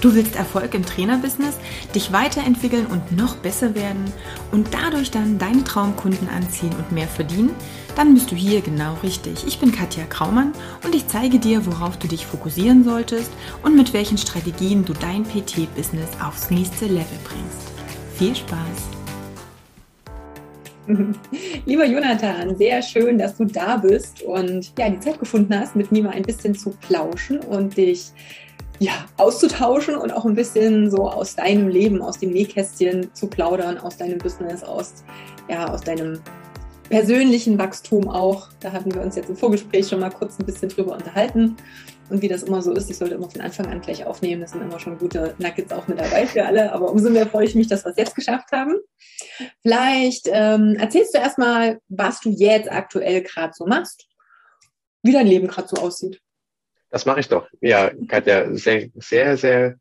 Du willst Erfolg im Trainerbusiness, dich weiterentwickeln und noch besser werden und dadurch dann deine Traumkunden anziehen und mehr verdienen? Dann bist du hier genau richtig. Ich bin Katja Kraumann und ich zeige dir, worauf du dich fokussieren solltest und mit welchen Strategien du dein PT-Business aufs nächste Level bringst. Viel Spaß! Lieber Jonathan, sehr schön, dass du da bist und ja, die Zeit gefunden hast, mit mir mal ein bisschen zu plauschen und dich ja, auszutauschen und auch ein bisschen so aus deinem Leben, aus dem Nähkästchen zu plaudern, aus deinem Business, aus, ja, aus deinem persönlichen Wachstum auch. Da hatten wir uns jetzt im Vorgespräch schon mal kurz ein bisschen drüber unterhalten. Und wie das immer so ist, ich sollte immer von Anfang an gleich aufnehmen. Das sind immer schon gute Nuggets auch mit dabei für alle. Aber umso mehr freue ich mich, dass wir es jetzt geschafft haben. Vielleicht ähm, erzählst du erstmal, was du jetzt aktuell gerade so machst, wie dein Leben gerade so aussieht. Das mache ich doch. Ja, Katja, sehr, sehr, sehr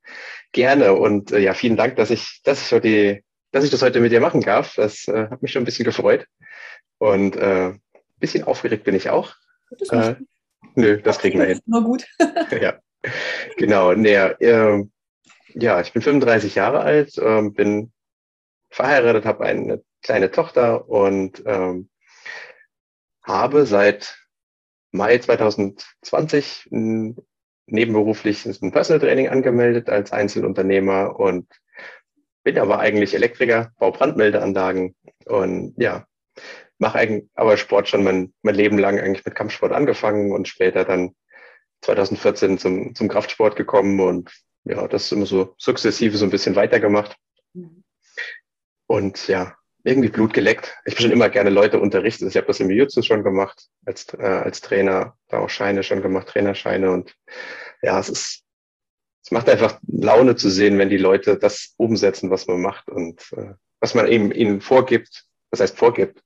gerne. Und äh, ja, vielen Dank, dass ich, dass ich so die, dass ich das heute mit dir machen darf. Das äh, hat mich schon ein bisschen gefreut. Und äh, ein bisschen aufgeregt bin ich auch. Das äh, nö, das kriegen wir hin. Immer gut. ja, genau. Nee, äh, ja, ich bin 35 Jahre alt, äh, bin verheiratet, habe eine kleine Tochter und ähm, habe seit Mai 2020 nebenberuflich ein Personal Training angemeldet als Einzelunternehmer und bin aber eigentlich Elektriker, baue Brandmeldeanlagen und ja, mache eigentlich aber Sport schon mein, mein Leben lang eigentlich mit Kampfsport angefangen und später dann 2014 zum, zum Kraftsport gekommen und ja, das immer so sukzessive so ein bisschen weitergemacht. Mhm. Und ja, irgendwie Blut geleckt. Ich bin schon immer gerne Leute unterrichtet. Ich habe das im Jiu-Jitsu schon gemacht, als, äh, als Trainer, da auch Scheine schon gemacht, Trainerscheine. Und ja, es ist, es macht einfach Laune zu sehen, wenn die Leute das umsetzen, was man macht und äh, was man eben ihnen vorgibt, was heißt vorgibt,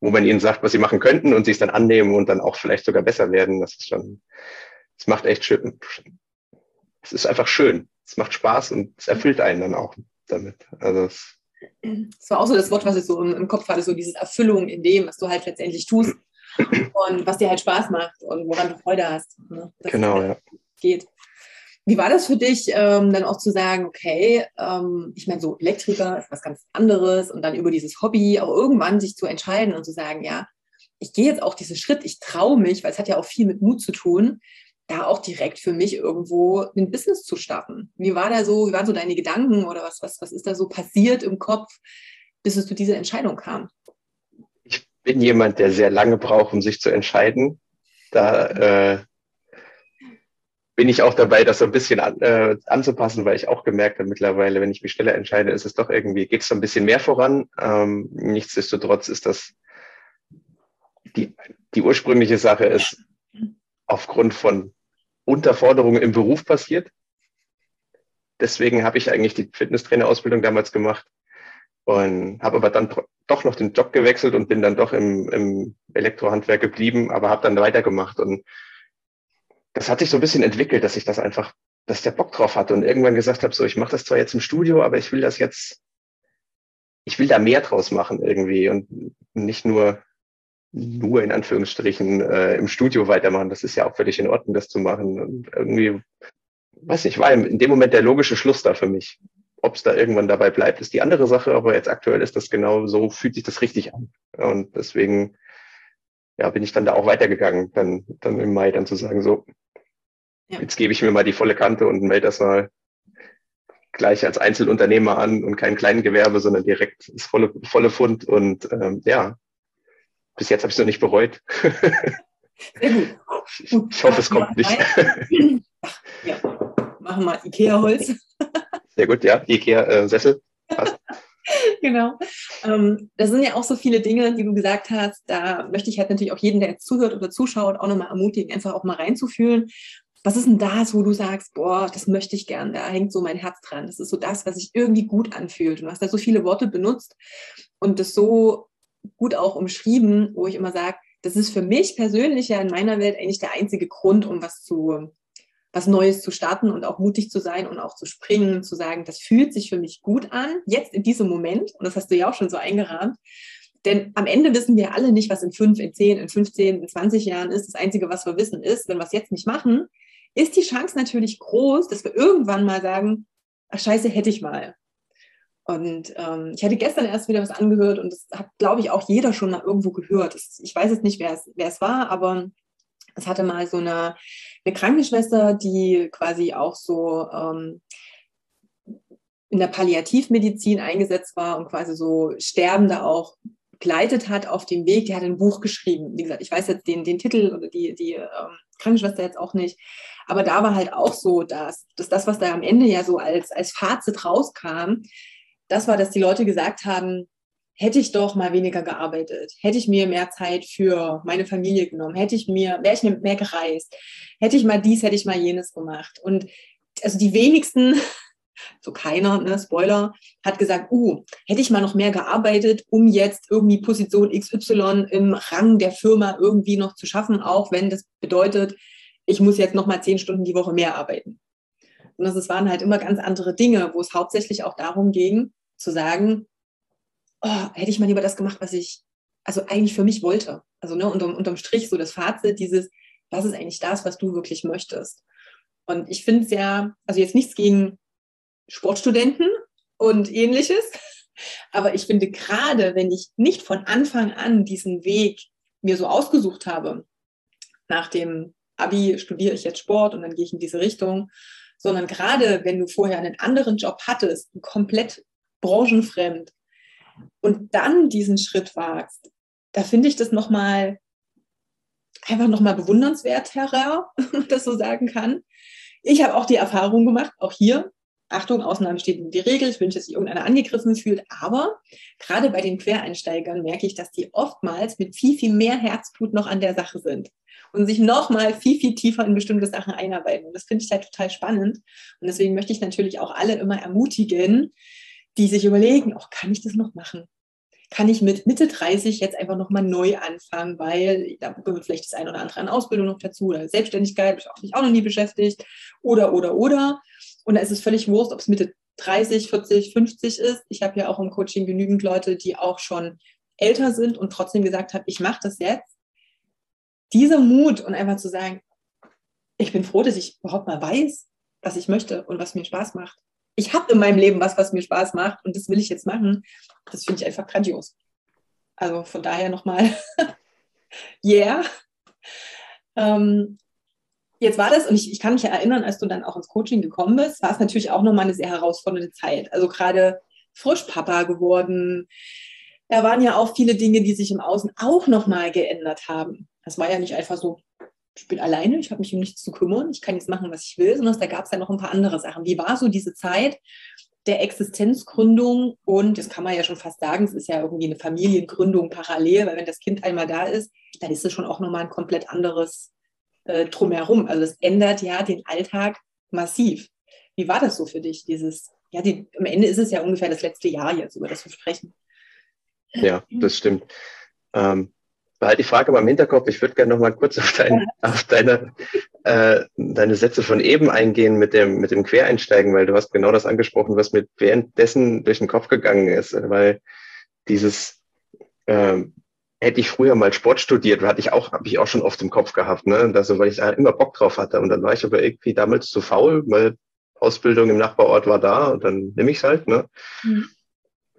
wo man ihnen sagt, was sie machen könnten und sie es dann annehmen und dann auch vielleicht sogar besser werden. Das ist schon, es macht echt schön. Es ist einfach schön. Es macht Spaß und es erfüllt einen dann auch damit. Also es, das war auch so das Wort, was ich so im, im Kopf hatte, so diese Erfüllung in dem, was du halt letztendlich tust und was dir halt Spaß macht und woran du Freude hast. Ne? Genau, halt ja. Geht. Wie war das für dich, ähm, dann auch zu sagen, okay, ähm, ich meine, so Elektriker ist was ganz anderes und dann über dieses Hobby auch irgendwann sich zu entscheiden und zu sagen, ja, ich gehe jetzt auch diesen Schritt, ich traue mich, weil es hat ja auch viel mit Mut zu tun, da auch direkt für mich irgendwo ein Business zu starten. Wie war da so, wie waren so deine Gedanken oder was, was, was ist da so passiert im Kopf, bis es zu dieser Entscheidung kam? Ich bin jemand, der sehr lange braucht, um sich zu entscheiden. Da äh, bin ich auch dabei, das so ein bisschen an, äh, anzupassen, weil ich auch gemerkt habe mittlerweile, wenn ich mich schneller entscheide, ist es doch irgendwie, geht es so ein bisschen mehr voran. Ähm, nichtsdestotrotz ist das die, die ursprüngliche Sache ist aufgrund von Unterforderungen im Beruf passiert. Deswegen habe ich eigentlich die Fitnesstrainerausbildung damals gemacht und habe aber dann doch noch den Job gewechselt und bin dann doch im, im Elektrohandwerk geblieben, aber habe dann weitergemacht und das hat sich so ein bisschen entwickelt, dass ich das einfach, dass der Bock drauf hatte und irgendwann gesagt habe, so ich mache das zwar jetzt im Studio, aber ich will das jetzt, ich will da mehr draus machen irgendwie und nicht nur nur in Anführungsstrichen äh, im Studio weitermachen. Das ist ja auch völlig in Ordnung, das zu machen. Und irgendwie, weiß nicht, war in dem Moment der logische Schluss da für mich. Ob es da irgendwann dabei bleibt, ist die andere Sache, aber jetzt aktuell ist das genau so, fühlt sich das richtig an. Und deswegen ja, bin ich dann da auch weitergegangen, dann, dann im Mai dann zu sagen, so, ja. jetzt gebe ich mir mal die volle Kante und melde das mal gleich als Einzelunternehmer an und kein Kleingewerbe, sondern direkt das volle, volle Fund. Und ähm, ja, bis jetzt habe ich es noch nicht bereut. Sehr gut. Ich, ich hoffe, es kommt nicht. ja, machen wir Ikea-Holz. Sehr gut, ja, Ikea-Sessel. Äh, genau. Ähm, das sind ja auch so viele Dinge, die du gesagt hast. Da möchte ich halt natürlich auch jeden, der jetzt zuhört oder zuschaut, auch nochmal ermutigen, einfach auch mal reinzufühlen. Was ist denn das, wo du sagst, boah, das möchte ich gern, da hängt so mein Herz dran. Das ist so das, was sich irgendwie gut anfühlt. Du hast da so viele Worte benutzt und das so gut auch umschrieben, wo ich immer sage, das ist für mich persönlich ja in meiner Welt eigentlich der einzige Grund, um was zu, was Neues zu starten und auch mutig zu sein und auch zu springen, zu sagen, das fühlt sich für mich gut an, jetzt in diesem Moment. Und das hast du ja auch schon so eingerahmt. Denn am Ende wissen wir alle nicht, was in fünf, in zehn, in 15, in 20 Jahren ist. Das Einzige, was wir wissen, ist, wenn wir es jetzt nicht machen, ist die Chance natürlich groß, dass wir irgendwann mal sagen, ach scheiße, hätte ich mal. Und ähm, ich hatte gestern erst wieder was angehört und das hat, glaube ich, auch jeder schon mal irgendwo gehört. Das, ich weiß jetzt nicht, wer es, war, aber es hatte mal so eine, eine Krankenschwester, die quasi auch so ähm, in der Palliativmedizin eingesetzt war und quasi so Sterbende auch begleitet hat auf dem Weg. Die hat ein Buch geschrieben. Wie gesagt, ich weiß jetzt den, den Titel oder die, die ähm, Krankenschwester jetzt auch nicht. Aber da war halt auch so, dass, dass das, was da am Ende ja so als, als Fazit rauskam, das war, dass die Leute gesagt haben, hätte ich doch mal weniger gearbeitet, hätte ich mir mehr Zeit für meine Familie genommen, hätte ich mir, wäre ich mehr gereist, hätte ich mal dies, hätte ich mal jenes gemacht. Und also die wenigsten, so keiner, ne, Spoiler, hat gesagt, uh, hätte ich mal noch mehr gearbeitet, um jetzt irgendwie Position XY im Rang der Firma irgendwie noch zu schaffen, auch wenn das bedeutet, ich muss jetzt noch mal zehn Stunden die Woche mehr arbeiten. Und das waren halt immer ganz andere Dinge, wo es hauptsächlich auch darum ging, zu sagen, oh, hätte ich mal lieber das gemacht, was ich also eigentlich für mich wollte. Also ne, unterm, unterm Strich so das Fazit dieses, was ist eigentlich das, was du wirklich möchtest? Und ich finde es ja, also jetzt nichts gegen Sportstudenten und ähnliches, aber ich finde gerade, wenn ich nicht von Anfang an diesen Weg mir so ausgesucht habe, nach dem Abi studiere ich jetzt Sport und dann gehe ich in diese Richtung, sondern gerade wenn du vorher einen anderen Job hattest, komplett branchenfremd und dann diesen Schritt wagst, da finde ich das nochmal einfach nochmal bewundernswert herer, wenn man das so sagen kann. Ich habe auch die Erfahrung gemacht, auch hier, Achtung, Ausnahmen steht in die Regel, ich wünsche, dass sich irgendeiner angegriffen fühlt, aber gerade bei den Quereinsteigern merke ich, dass die oftmals mit viel, viel mehr Herzblut noch an der Sache sind und sich nochmal viel, viel tiefer in bestimmte Sachen einarbeiten. Und das finde ich halt total spannend. Und deswegen möchte ich natürlich auch alle immer ermutigen, die sich überlegen, oh, kann ich das noch machen? Kann ich mit Mitte 30 jetzt einfach nochmal neu anfangen, weil da gehört vielleicht das eine oder andere an Ausbildung noch dazu oder Selbstständigkeit, ich habe mich auch noch nie beschäftigt oder, oder, oder. Und da ist es völlig wurscht, ob es Mitte 30, 40, 50 ist. Ich habe ja auch im Coaching genügend Leute, die auch schon älter sind und trotzdem gesagt haben, ich mache das jetzt. Dieser Mut und einfach zu sagen, ich bin froh, dass ich überhaupt mal weiß, was ich möchte und was mir Spaß macht ich habe in meinem Leben was, was mir Spaß macht und das will ich jetzt machen. Das finde ich einfach grandios. Also von daher nochmal, yeah. Ähm, jetzt war das, und ich, ich kann mich ja erinnern, als du dann auch ins Coaching gekommen bist, war es natürlich auch nochmal eine sehr herausfordernde Zeit. Also gerade frisch Papa geworden. Da waren ja auch viele Dinge, die sich im Außen auch nochmal geändert haben. Das war ja nicht einfach so, ich bin alleine, ich habe mich um nichts zu kümmern, ich kann jetzt machen, was ich will, sondern da gab es ja noch ein paar andere Sachen. Wie war so diese Zeit der Existenzgründung? Und das kann man ja schon fast sagen, es ist ja irgendwie eine Familiengründung parallel, weil wenn das Kind einmal da ist, dann ist es schon auch nochmal ein komplett anderes äh, Drumherum. Also das ändert ja den Alltag massiv. Wie war das so für dich, dieses, ja, die, am Ende ist es ja ungefähr das letzte Jahr jetzt, über das wir sprechen. Ja, das stimmt. Ähm, Behalt die Frage mal im Hinterkopf. Ich würde gerne noch mal kurz auf, dein, auf deine, äh, deine Sätze von eben eingehen mit dem, mit dem Quereinsteigen, weil du hast genau das angesprochen, was mir währenddessen durch den Kopf gegangen ist, weil dieses, äh, hätte ich früher mal Sport studiert, hatte ich auch, habe ich auch schon oft im Kopf gehabt, ne? Also, weil ich da immer Bock drauf hatte. Und dann war ich aber irgendwie damals zu faul, weil Ausbildung im Nachbarort war da und dann nehme ich es halt, ne? Mhm.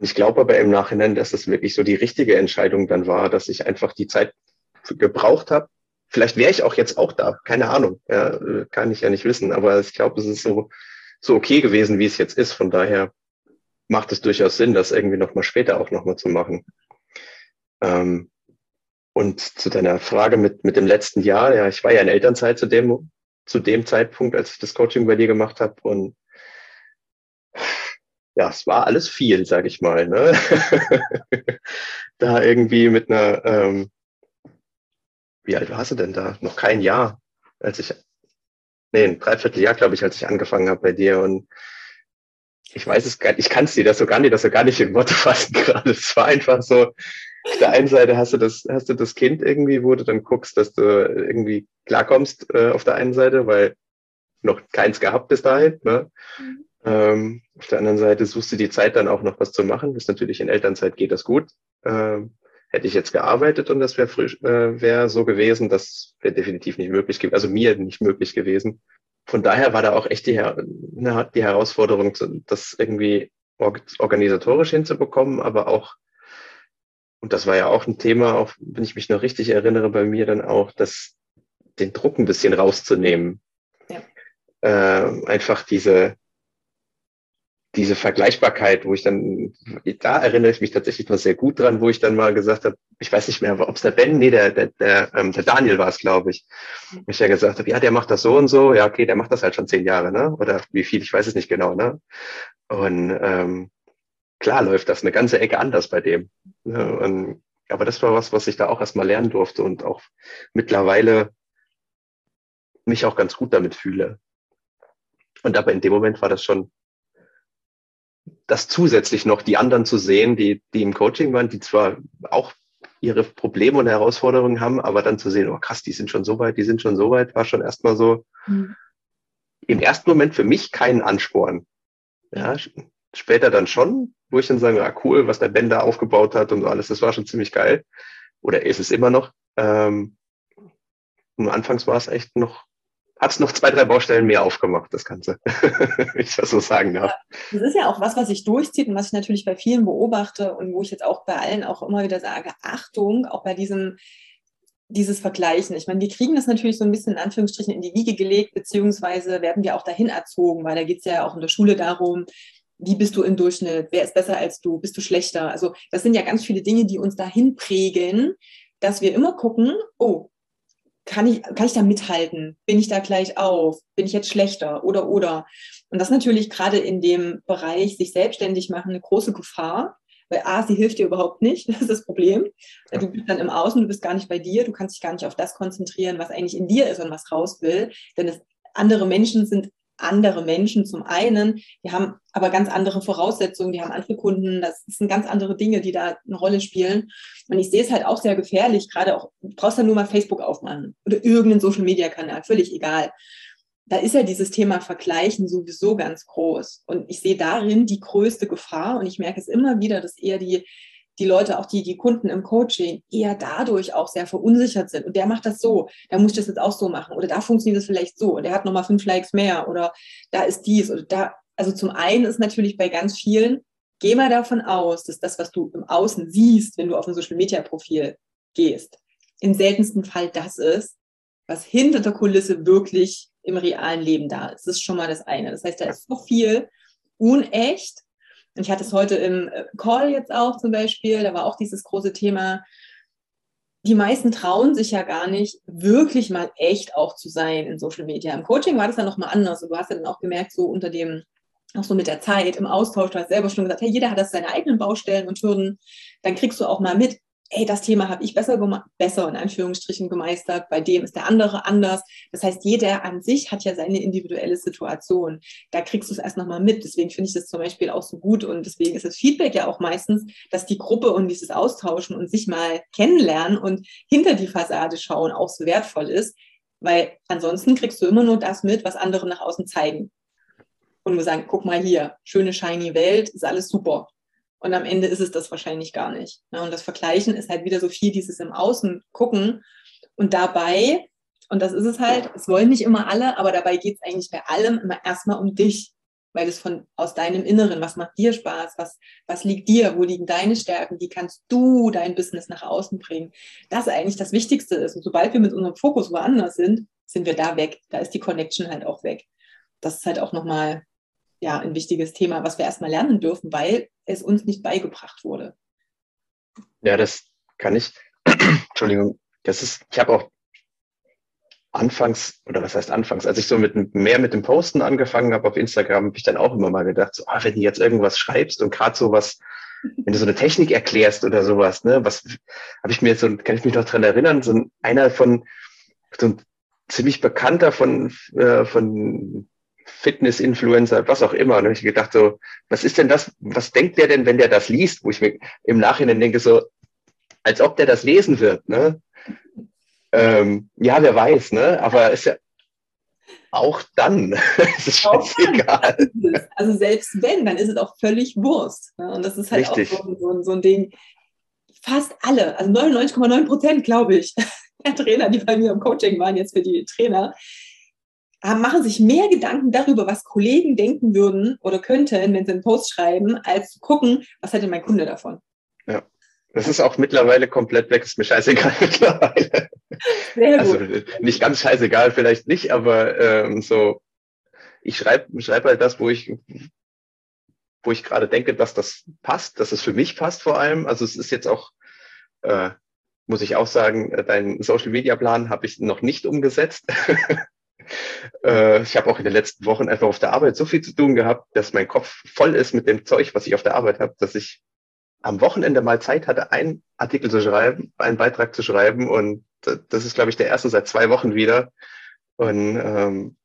Ich glaube aber im Nachhinein, dass das wirklich so die richtige Entscheidung dann war, dass ich einfach die Zeit gebraucht habe. Vielleicht wäre ich auch jetzt auch da, keine Ahnung, ja, kann ich ja nicht wissen, aber ich glaube, es ist so, so okay gewesen, wie es jetzt ist. Von daher macht es durchaus Sinn, das irgendwie nochmal später auch nochmal zu machen. Ähm, und zu deiner Frage mit, mit dem letzten Jahr, ja, ich war ja in Elternzeit zu dem, zu dem Zeitpunkt, als ich das Coaching bei dir gemacht habe und ja, es war alles viel, sag ich mal. Ne? da irgendwie mit einer, ähm, wie alt warst du denn da? Noch kein Jahr, als ich, nee, ein Dreivierteljahr, glaube ich, als ich angefangen habe bei dir und ich weiß es gar nicht, ich kann es dir das so gar nicht, das so gar nicht in Worte fassen gerade. Es war einfach so, auf der einen Seite hast du das, hast du das Kind irgendwie, wo du dann guckst, dass du irgendwie klarkommst äh, auf der einen Seite, weil noch keins gehabt bis dahin. Ne? Mhm. Ähm, auf der anderen Seite suchst du die Zeit dann auch noch was zu machen. Das ist natürlich in Elternzeit geht das gut. Ähm, hätte ich jetzt gearbeitet und das wäre äh, wär so gewesen, das wäre definitiv nicht möglich gewesen, also mir nicht möglich gewesen. von daher war da auch echt die, ne, die Herausforderung, das irgendwie organisatorisch hinzubekommen, aber auch, und das war ja auch ein Thema, auch wenn ich mich noch richtig erinnere, bei mir dann auch, das, den Druck ein bisschen rauszunehmen. Ja. Äh, einfach diese, diese Vergleichbarkeit, wo ich dann, da erinnere ich mich tatsächlich noch sehr gut dran, wo ich dann mal gesagt habe, ich weiß nicht mehr, ob es der Ben, nee, der, der, der, ähm, der Daniel war es, glaube ich, wo ich ja gesagt habe, ja, der macht das so und so, ja, okay, der macht das halt schon zehn Jahre, ne? Oder wie viel, ich weiß es nicht genau, ne? Und ähm, klar läuft das eine ganze Ecke anders bei dem. Ne? Und, aber das war was, was ich da auch erstmal lernen durfte und auch mittlerweile mich auch ganz gut damit fühle. Und aber in dem Moment war das schon das zusätzlich noch die anderen zu sehen, die, die im Coaching waren, die zwar auch ihre Probleme und Herausforderungen haben, aber dann zu sehen, oh krass, die sind schon so weit, die sind schon so weit, war schon erstmal so mhm. im ersten Moment für mich kein Ansporn. Ja, später dann schon, wo ich dann sage, ah, cool, was der Ben da aufgebaut hat und so alles, das war schon ziemlich geil. Oder ist es immer noch. Ähm, und anfangs war es echt noch hat es noch zwei, drei Baustellen mehr aufgemacht, das Ganze, ich das so sagen darf. Das ist ja auch was, was sich durchzieht und was ich natürlich bei vielen beobachte und wo ich jetzt auch bei allen auch immer wieder sage, Achtung, auch bei diesem dieses Vergleichen. Ich meine, wir kriegen das natürlich so ein bisschen in Anführungsstrichen in die Wiege gelegt, beziehungsweise werden wir auch dahin erzogen, weil da geht es ja auch in der Schule darum, wie bist du im Durchschnitt, wer ist besser als du, bist du schlechter. Also das sind ja ganz viele Dinge, die uns dahin prägen, dass wir immer gucken, oh, kann ich, kann ich da mithalten? Bin ich da gleich auf? Bin ich jetzt schlechter? Oder, oder. Und das ist natürlich gerade in dem Bereich sich selbstständig machen eine große Gefahr, weil A, sie hilft dir überhaupt nicht, das ist das Problem. Du bist dann im Außen, du bist gar nicht bei dir, du kannst dich gar nicht auf das konzentrieren, was eigentlich in dir ist und was raus will. Denn es, andere Menschen sind andere Menschen zum einen, die haben aber ganz andere Voraussetzungen, die haben andere Kunden, das sind ganz andere Dinge, die da eine Rolle spielen. Und ich sehe es halt auch sehr gefährlich, gerade auch, du brauchst ja nur mal Facebook aufmachen oder irgendeinen Social-Media-Kanal, völlig egal. Da ist ja dieses Thema Vergleichen sowieso ganz groß. Und ich sehe darin die größte Gefahr und ich merke es immer wieder, dass eher die die Leute, auch die, die Kunden im Coaching, eher dadurch auch sehr verunsichert sind. Und der macht das so, da muss ich das jetzt auch so machen. Oder da funktioniert das vielleicht so. Und der hat nochmal fünf Likes mehr. Oder da ist dies. Oder da. Also zum einen ist natürlich bei ganz vielen, geh mal davon aus, dass das, was du im Außen siehst, wenn du auf ein Social Media Profil gehst, im seltensten Fall das ist, was hinter der Kulisse wirklich im realen Leben da ist. Das ist schon mal das eine. Das heißt, da ist so viel unecht ich hatte es heute im äh, Call jetzt auch zum Beispiel, da war auch dieses große Thema, die meisten trauen sich ja gar nicht, wirklich mal echt auch zu sein in Social Media. Im Coaching war das dann nochmal anders. Und du hast ja dann auch gemerkt, so unter dem, auch so mit der Zeit, im Austausch, du hast selber schon gesagt, hey, jeder hat das seine eigenen Baustellen und Hürden, dann kriegst du auch mal mit, hey, das Thema habe ich besser, besser in Anführungsstrichen gemeistert, bei dem ist der andere anders. Das heißt, jeder an sich hat ja seine individuelle Situation. Da kriegst du es erst nochmal mit. Deswegen finde ich das zum Beispiel auch so gut und deswegen ist das Feedback ja auch meistens, dass die Gruppe und dieses Austauschen und sich mal kennenlernen und hinter die Fassade schauen auch so wertvoll ist, weil ansonsten kriegst du immer nur das mit, was andere nach außen zeigen. Und wir sagen, guck mal hier, schöne, shiny Welt, ist alles super. Und am Ende ist es das wahrscheinlich gar nicht. Ne? Und das Vergleichen ist halt wieder so viel dieses im Außen gucken. Und dabei, und das ist es halt, es wollen nicht immer alle, aber dabei geht es eigentlich bei allem immer erstmal um dich. Weil es von aus deinem Inneren, was macht dir Spaß, was, was liegt dir, wo liegen deine Stärken, wie kannst du dein Business nach außen bringen. Das eigentlich das Wichtigste ist. Und sobald wir mit unserem Fokus woanders sind, sind wir da weg. Da ist die Connection halt auch weg. Das ist halt auch nochmal ja, ein wichtiges Thema, was wir erstmal lernen dürfen, weil es uns nicht beigebracht wurde. Ja, das kann ich. Entschuldigung, das ist, ich habe auch anfangs, oder was heißt anfangs, als ich so mit mehr mit dem Posten angefangen habe auf Instagram, habe ich dann auch immer mal gedacht, so, ah, wenn du jetzt irgendwas schreibst und gerade so was, wenn du so eine Technik erklärst oder sowas, ne, was habe ich mir so, kann ich mich noch dran erinnern, so einer von, so ein ziemlich bekannter von, äh, von Fitness-Influencer, was auch immer. Und habe ich gedacht, so, was ist denn das, was denkt der denn, wenn der das liest? Wo ich mir im Nachhinein denke, so, als ob der das lesen wird, ne? Ähm, ja, wer weiß, ne? Aber ist ja auch dann ist es scheißegal. Also selbst wenn, dann ist es auch völlig Wurst. Ne? Und das ist halt Richtig. auch so, so, so ein Ding. Fast alle, also 99,9 Prozent, glaube ich, der Trainer, die bei mir im Coaching waren, jetzt für die Trainer, machen sich mehr Gedanken darüber, was Kollegen denken würden oder könnten, wenn sie einen Post schreiben, als zu gucken, was hat denn mein Kunde davon. Ja. Das ist auch mittlerweile komplett weg, ist mir scheißegal mittlerweile. Sehr gut. Also nicht ganz scheißegal, vielleicht nicht, aber ähm, so, ich schreibe schreib halt das, wo ich, wo ich gerade denke, dass das passt, dass es für mich passt vor allem. Also es ist jetzt auch, äh, muss ich auch sagen, äh, deinen Social Media Plan habe ich noch nicht umgesetzt. äh, ich habe auch in den letzten Wochen einfach auf der Arbeit so viel zu tun gehabt, dass mein Kopf voll ist mit dem Zeug, was ich auf der Arbeit habe, dass ich am Wochenende mal Zeit hatte, einen Artikel zu schreiben, einen Beitrag zu schreiben. Und das ist, glaube ich, der erste seit zwei Wochen wieder. Und ähm,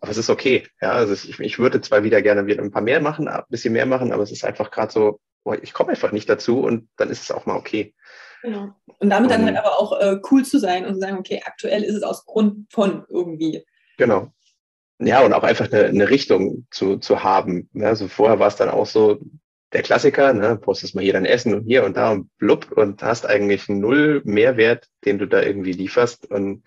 aber es ist okay. Ja, also ich, ich würde zwar wieder gerne wieder ein paar mehr machen, ein bisschen mehr machen, aber es ist einfach gerade so, boah, ich komme einfach nicht dazu und dann ist es auch mal okay. Genau. Und damit dann halt aber auch äh, cool zu sein und zu sagen, okay, aktuell ist es aus Grund von irgendwie. Genau. Ja, und auch einfach eine, eine Richtung zu, zu haben. Ja, also vorher war es dann auch so, der Klassiker, ne, postest mal hier dein Essen und hier und da und blub und hast eigentlich null Mehrwert, den du da irgendwie lieferst. Und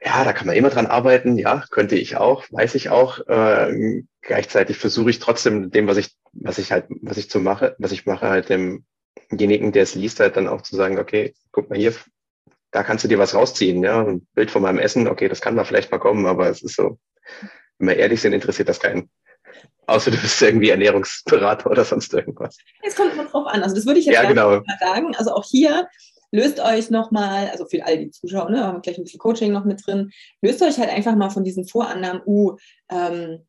ja, da kann man immer dran arbeiten. Ja, könnte ich auch, weiß ich auch. Äh, gleichzeitig versuche ich trotzdem dem, was ich, was ich halt, was ich zu mache, was ich mache, halt demjenigen, der es liest, halt dann auch zu sagen, okay, guck mal hier, da kannst du dir was rausziehen, ja. Ein Bild von meinem Essen, okay, das kann da vielleicht mal kommen, aber es ist so, wenn wir ehrlich sind, interessiert das keinen. Außer du bist irgendwie Ernährungsberater oder sonst irgendwas. Es kommt immer drauf an. Also das würde ich jetzt ja, genau. mal sagen. Also auch hier löst euch nochmal, also für alle die Zuschauer, ne, haben gleich ein bisschen Coaching noch mit drin, löst euch halt einfach mal von diesen Vorannahmen, uh, ähm,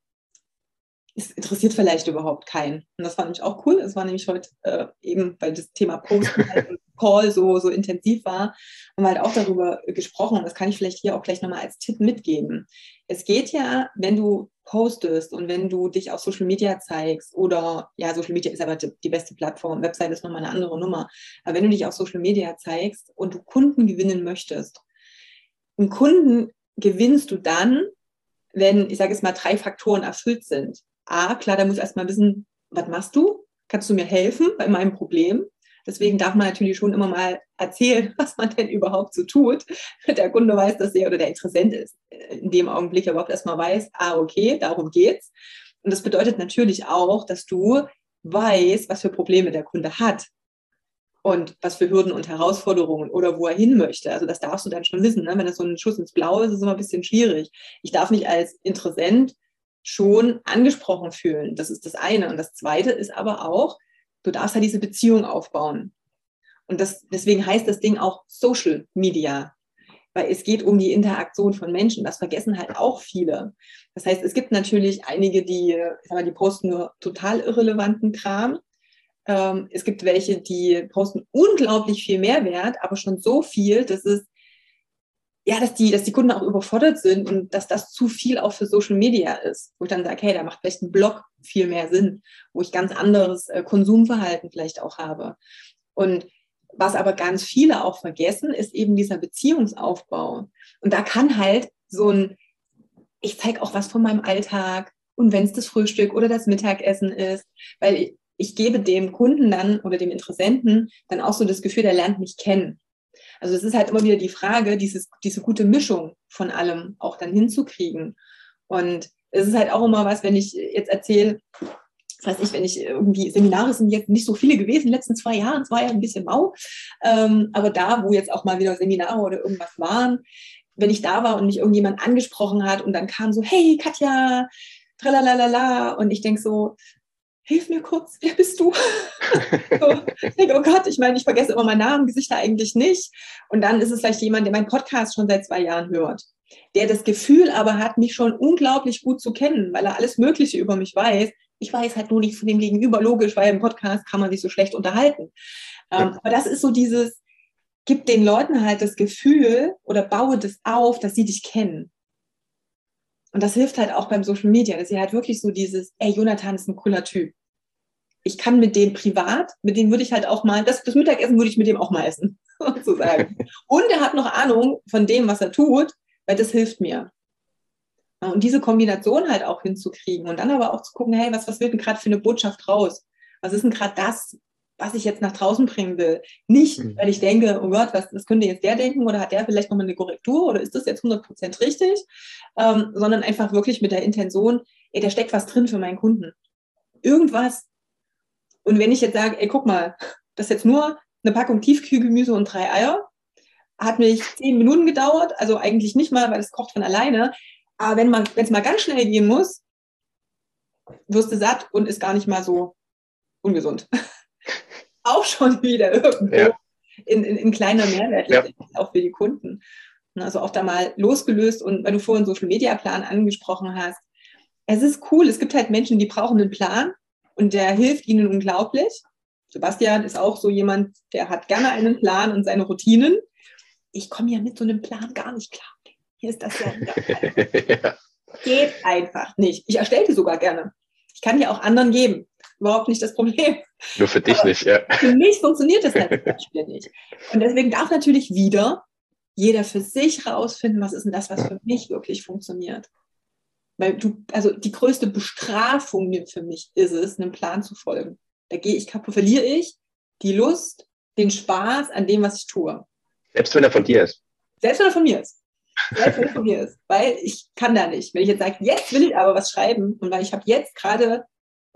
es interessiert vielleicht überhaupt keinen. Und das war nämlich auch cool. Es war nämlich heute äh, eben, weil das Thema Posten halt und Call so, so intensiv war, haben wir halt auch darüber gesprochen. Und das kann ich vielleicht hier auch gleich nochmal als Tipp mitgeben. Es geht ja, wenn du postest und wenn du dich auf Social Media zeigst oder ja, Social Media ist aber die beste Plattform, Website ist nochmal eine andere Nummer, aber wenn du dich auf Social Media zeigst und du Kunden gewinnen möchtest, einen Kunden gewinnst du dann, wenn, ich sage jetzt mal, drei Faktoren erfüllt sind. A, klar, da muss erstmal wissen, was machst du? Kannst du mir helfen bei meinem Problem? Deswegen darf man natürlich schon immer mal erzählen, was man denn überhaupt so tut. Der Kunde weiß dass er oder der Interessent ist in dem Augenblick überhaupt erstmal weiß, ah, okay, darum geht's. Und das bedeutet natürlich auch, dass du weißt, was für Probleme der Kunde hat und was für Hürden und Herausforderungen oder wo er hin möchte. Also das darfst du dann schon wissen. Ne? Wenn das so ein Schuss ins Blaue ist, ist es immer ein bisschen schwierig. Ich darf mich als Interessent schon angesprochen fühlen. Das ist das eine. Und das zweite ist aber auch, du darfst ja diese Beziehung aufbauen. Und das, deswegen heißt das Ding auch Social Media, weil es geht um die Interaktion von Menschen. Das vergessen halt auch viele. Das heißt, es gibt natürlich einige, die, ich sag mal, die posten nur total irrelevanten Kram. Ähm, es gibt welche, die posten unglaublich viel Mehrwert, aber schon so viel, dass es ja, dass die, dass die Kunden auch überfordert sind und dass das zu viel auch für Social Media ist, wo ich dann sage, hey, da macht vielleicht ein Blog viel mehr Sinn, wo ich ganz anderes äh, Konsumverhalten vielleicht auch habe. Und was aber ganz viele auch vergessen, ist eben dieser Beziehungsaufbau. Und da kann halt so ein, ich zeige auch was von meinem Alltag und wenn es das Frühstück oder das Mittagessen ist, weil ich, ich gebe dem Kunden dann oder dem Interessenten dann auch so das Gefühl, der lernt mich kennen. Also es ist halt immer wieder die Frage, dieses, diese gute Mischung von allem auch dann hinzukriegen. Und es ist halt auch immer was, wenn ich jetzt erzähle, weiß ich, wenn ich irgendwie, Seminare sind jetzt nicht so viele gewesen in den letzten zwei Jahren, es war ja ein bisschen mau, ähm, aber da, wo jetzt auch mal wieder Seminare oder irgendwas waren, wenn ich da war und mich irgendjemand angesprochen hat und dann kam so, hey Katja, tralalala, und ich denke so, hilf mir kurz, wer bist du? so, ich denke, oh Gott, ich meine, ich vergesse immer meinen Namen, Gesichter eigentlich nicht. Und dann ist es vielleicht jemand, der meinen Podcast schon seit zwei Jahren hört, der das Gefühl aber hat, mich schon unglaublich gut zu kennen, weil er alles Mögliche über mich weiß. Ich weiß halt nur nicht von dem Gegenüber, logisch, weil im Podcast kann man sich so schlecht unterhalten. Ähm, aber das ist so dieses, gib den Leuten halt das Gefühl oder baue das auf, dass sie dich kennen. Und das hilft halt auch beim Social Media, dass sie halt wirklich so dieses, ey, Jonathan ist ein cooler Typ. Ich kann mit dem privat, mit dem würde ich halt auch mal, das, das Mittagessen würde ich mit dem auch mal essen, sozusagen. Und er hat noch Ahnung von dem, was er tut, weil das hilft mir. Und diese Kombination halt auch hinzukriegen und dann aber auch zu gucken, hey, was, was wird denn gerade für eine Botschaft raus? Was ist denn gerade das, was ich jetzt nach draußen bringen will. Nicht, mhm. weil ich denke, oh Gott, was, was könnte jetzt der denken oder hat der vielleicht nochmal eine Korrektur oder ist das jetzt 100% richtig, ähm, sondern einfach wirklich mit der Intention, ey, da steckt was drin für meinen Kunden. Irgendwas. Und wenn ich jetzt sage, ey, guck mal, das ist jetzt nur eine Packung Tiefkühlgemüse und drei Eier, hat mich zehn Minuten gedauert, also eigentlich nicht mal, weil es kocht von alleine. Aber wenn es mal ganz schnell gehen muss, wirst du satt und ist gar nicht mal so ungesund. auch schon wieder irgendwo ja. in, in, in, kleiner Mehrwert, ja. auch für die Kunden. Also auch da mal losgelöst und weil du vorhin Social Media Plan angesprochen hast. Es ist cool, es gibt halt Menschen, die brauchen einen Plan und der hilft ihnen unglaublich. Sebastian ist auch so jemand, der hat gerne einen Plan und seine Routinen. Ich komme ja mit so einem Plan gar nicht klar. Hier ist das ja. ja. Geht einfach nicht. Ich erstelle die sogar gerne. Ich kann die auch anderen geben überhaupt nicht das Problem. Nur für dich Aber nicht, ja. Für mich funktioniert das halt zum Beispiel nicht. Und deswegen darf natürlich wieder jeder für sich rausfinden, was ist denn das, was für mich wirklich funktioniert. Weil du, also die größte Bestrafung für mich ist es, einem Plan zu folgen. Da gehe ich kaputt, verliere ich die Lust, den Spaß an dem, was ich tue. Selbst wenn er von dir ist. Selbst wenn er von mir ist. Selbst wenn er von mir ist. Weil ich kann da nicht. Wenn ich jetzt sage, jetzt will ich aber was schreiben und weil ich habe jetzt gerade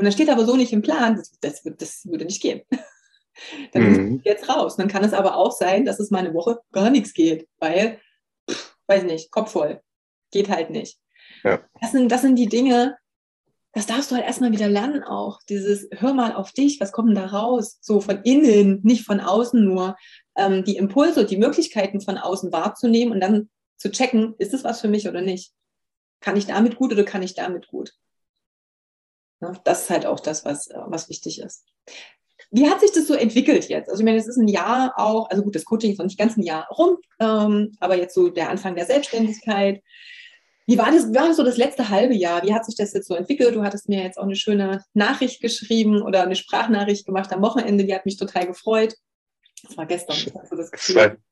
und das steht aber so nicht im Plan, das, das, das würde nicht gehen. dann mhm. muss ich jetzt raus. Dann kann es aber auch sein, dass es mal eine Woche gar nichts geht, weil, pff, weiß nicht, Kopf voll. Geht halt nicht. Ja. Das, sind, das sind die Dinge, das darfst du halt erstmal wieder lernen auch. Dieses, hör mal auf dich, was kommt denn da raus? So von innen, nicht von außen nur. Ähm, die Impulse, die Möglichkeiten von außen wahrzunehmen und dann zu checken, ist es was für mich oder nicht? Kann ich damit gut oder kann ich damit gut? Ne? Das ist halt auch das, was, äh, was wichtig ist. Wie hat sich das so entwickelt jetzt? Also ich meine, es ist ein Jahr auch, also gut, das Coaching ist noch nicht ganz ein Jahr rum, ähm, aber jetzt so der Anfang der Selbstständigkeit. Wie war das, war das so das letzte halbe Jahr? Wie hat sich das jetzt so entwickelt? Du hattest mir jetzt auch eine schöne Nachricht geschrieben oder eine Sprachnachricht gemacht am Wochenende, die hat mich total gefreut. Das war gestern. Hast du das Gefühl?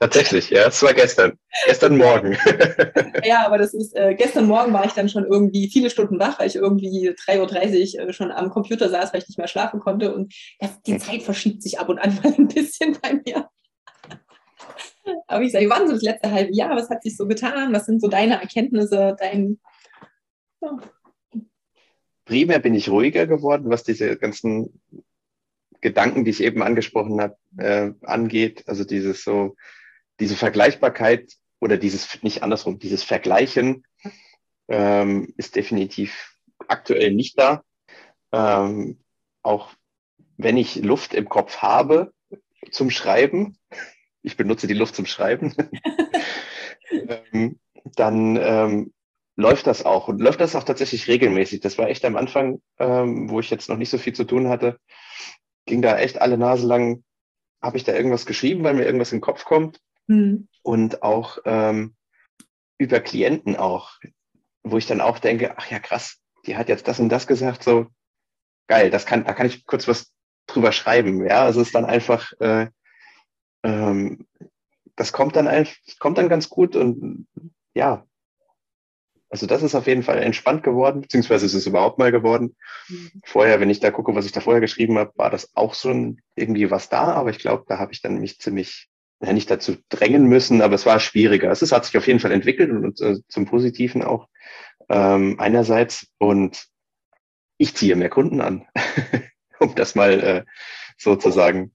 Tatsächlich, ja, es war gestern. Gestern Morgen. ja, aber das ist, äh, gestern Morgen war ich dann schon irgendwie viele Stunden wach, weil ich irgendwie 3.30 Uhr äh, schon am Computer saß, weil ich nicht mehr schlafen konnte. Und ja, die Zeit verschiebt sich ab und an mal ein bisschen bei mir. Aber ich sage, wie war so das letzte halbe Jahr? Was hat sich so getan? Was sind so deine Erkenntnisse, dein. Ja. Primär bin ich ruhiger geworden, was diese ganzen Gedanken, die ich eben angesprochen habe, äh, angeht. Also dieses so, diese Vergleichbarkeit oder dieses, nicht andersrum, dieses Vergleichen ähm, ist definitiv aktuell nicht da. Ähm, auch wenn ich Luft im Kopf habe zum Schreiben, ich benutze die Luft zum Schreiben, ähm, dann ähm, läuft das auch und läuft das auch tatsächlich regelmäßig. Das war echt am Anfang, ähm, wo ich jetzt noch nicht so viel zu tun hatte, ging da echt alle Nase lang, habe ich da irgendwas geschrieben, weil mir irgendwas in den Kopf kommt Mhm. Und auch ähm, über Klienten auch, wo ich dann auch denke, ach ja, krass, die hat jetzt das und das gesagt, so geil, das kann, da kann ich kurz was drüber schreiben. Ja, also es ist dann einfach, äh, ähm, das kommt dann einfach, kommt dann ganz gut und ja, also das ist auf jeden Fall entspannt geworden, beziehungsweise ist es überhaupt mal geworden. Mhm. Vorher, wenn ich da gucke, was ich da vorher geschrieben habe, war das auch schon irgendwie was da, aber ich glaube, da habe ich dann mich ziemlich ja, nicht dazu drängen müssen, aber es war schwieriger. Es ist, hat sich auf jeden Fall entwickelt und äh, zum Positiven auch ähm, einerseits. Und ich ziehe mehr Kunden an, um das mal äh, so zu sagen.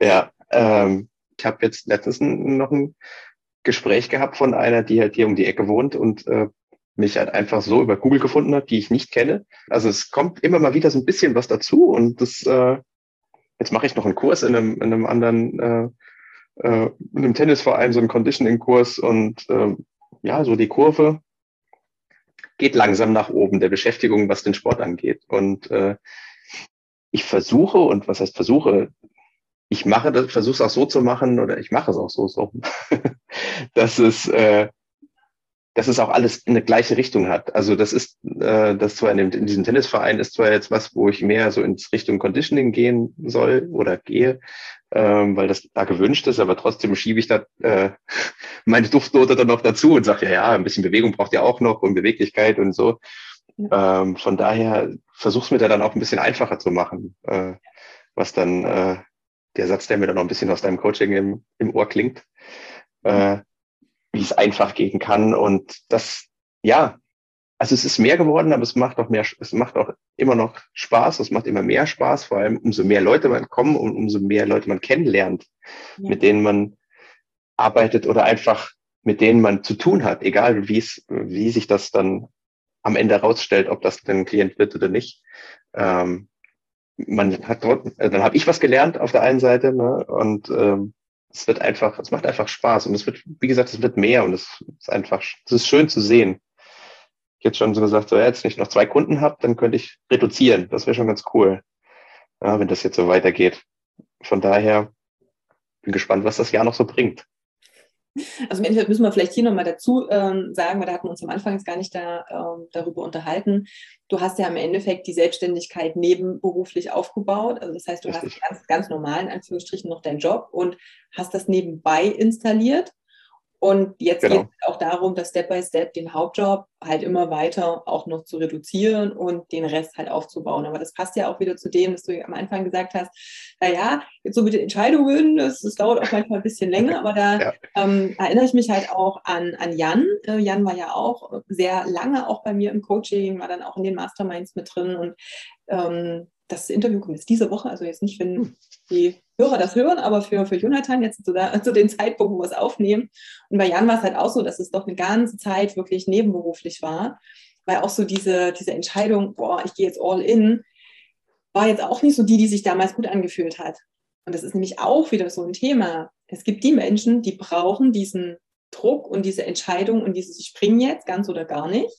Ja, ähm, ich habe jetzt letztens noch ein Gespräch gehabt von einer, die halt hier um die Ecke wohnt und äh, mich halt einfach so über Google gefunden hat, die ich nicht kenne. Also es kommt immer mal wieder so ein bisschen was dazu und das äh, jetzt mache ich noch einen Kurs in einem, in einem anderen, äh, äh, in einem Tennisverein, so einen Conditioning-Kurs und äh, ja, so die Kurve geht langsam nach oben der Beschäftigung, was den Sport angeht. Und äh, ich versuche, und was heißt versuche, ich mache das, versuche es auch so zu machen, oder ich mache es auch so, so dass es äh, dass es auch alles in eine gleiche Richtung hat. Also das ist, äh, das zwar in, dem, in diesem Tennisverein ist zwar jetzt was, wo ich mehr so ins Richtung Conditioning gehen soll oder gehe, ähm, weil das da gewünscht ist, aber trotzdem schiebe ich da äh, meine Duftnote dann noch dazu und sage, ja, ja, ein bisschen Bewegung braucht ihr auch noch und Beweglichkeit und so. Ja. Ähm, von daher versuch's mir da dann auch ein bisschen einfacher zu machen, äh, was dann äh, der Satz, der mir dann noch ein bisschen aus deinem Coaching im, im Ohr klingt, äh, wie es einfach gehen kann. Und das, ja, also es ist mehr geworden, aber es macht auch mehr, es macht auch immer noch Spaß, es macht immer mehr Spaß, vor allem umso mehr Leute man kommen und umso mehr Leute man kennenlernt, ja. mit denen man arbeitet oder einfach mit denen man zu tun hat, egal wie es, wie sich das dann am Ende herausstellt, ob das denn ein Klient wird oder nicht. Ähm, man hat dort, äh, dann habe ich was gelernt auf der einen Seite ne, und ähm, es wird einfach, es macht einfach Spaß und es wird, wie gesagt, es wird mehr und es ist einfach, es ist schön zu sehen. Jetzt schon so gesagt, so ja, jetzt nicht noch zwei Kunden habe, dann könnte ich reduzieren. Das wäre schon ganz cool, ja, wenn das jetzt so weitergeht. Von daher bin gespannt, was das Jahr noch so bringt. Also im Endeffekt müssen wir vielleicht hier nochmal dazu ähm, sagen, weil da hatten wir uns am Anfang jetzt gar nicht da, ähm, darüber unterhalten. Du hast ja im Endeffekt die Selbstständigkeit nebenberuflich aufgebaut. Also das heißt, du Richtig. hast ganz, ganz normal in Anführungsstrichen noch deinen Job und hast das nebenbei installiert. Und jetzt genau. geht es auch darum, das Step by Step den Hauptjob halt immer weiter auch noch zu reduzieren und den Rest halt aufzubauen. Aber das passt ja auch wieder zu dem, was du am Anfang gesagt hast. Naja, jetzt so mit den Entscheidungen, das, das dauert auch manchmal ein bisschen länger, aber da ja. ähm, erinnere ich mich halt auch an, an Jan. Äh, Jan war ja auch sehr lange auch bei mir im Coaching, war dann auch in den Masterminds mit drin und ähm, das Interview kommt jetzt diese Woche, also jetzt nicht, wenn hm. die Hörer das hören, aber für, für Jonathan jetzt zu, der, zu dem Zeitpunkt, wo wir es aufnehmen. Und bei Jan war es halt auch so, dass es doch eine ganze Zeit wirklich nebenberuflich war, weil auch so diese, diese Entscheidung, boah, ich gehe jetzt all in, war jetzt auch nicht so die, die sich damals gut angefühlt hat. Und das ist nämlich auch wieder so ein Thema. Es gibt die Menschen, die brauchen diesen Druck und diese Entscheidung und dieses, ich springe jetzt ganz oder gar nicht.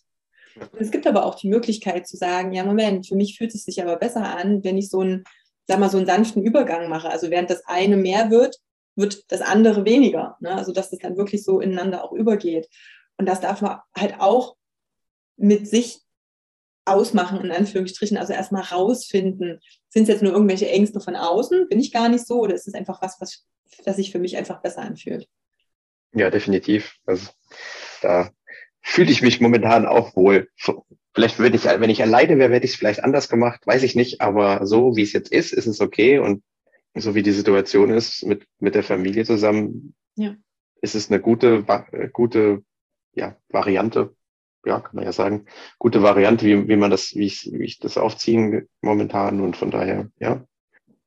Es gibt aber auch die Möglichkeit zu sagen, ja, Moment, für mich fühlt es sich aber besser an, wenn ich so einen, sag mal, so einen sanften Übergang mache. Also während das eine mehr wird, wird das andere weniger. Ne? Also dass das dann wirklich so ineinander auch übergeht. Und das darf man halt auch mit sich ausmachen, in Anführungsstrichen. Also erstmal rausfinden, sind es jetzt nur irgendwelche Ängste von außen? Bin ich gar nicht so? Oder ist es einfach was, was, was sich für mich einfach besser anfühlt? Ja, definitiv. Also da fühle ich mich momentan auch wohl. Vielleicht würde ich, wenn ich alleine wäre, hätte ich es vielleicht anders gemacht, weiß ich nicht. Aber so wie es jetzt ist, ist es okay. Und so wie die Situation ist mit, mit der Familie zusammen, ja. ist es eine gute, gute ja, Variante. Ja, kann man ja sagen. Gute Variante, wie, wie man das, wie ich, wie ich das aufziehen momentan. Und von daher, ja.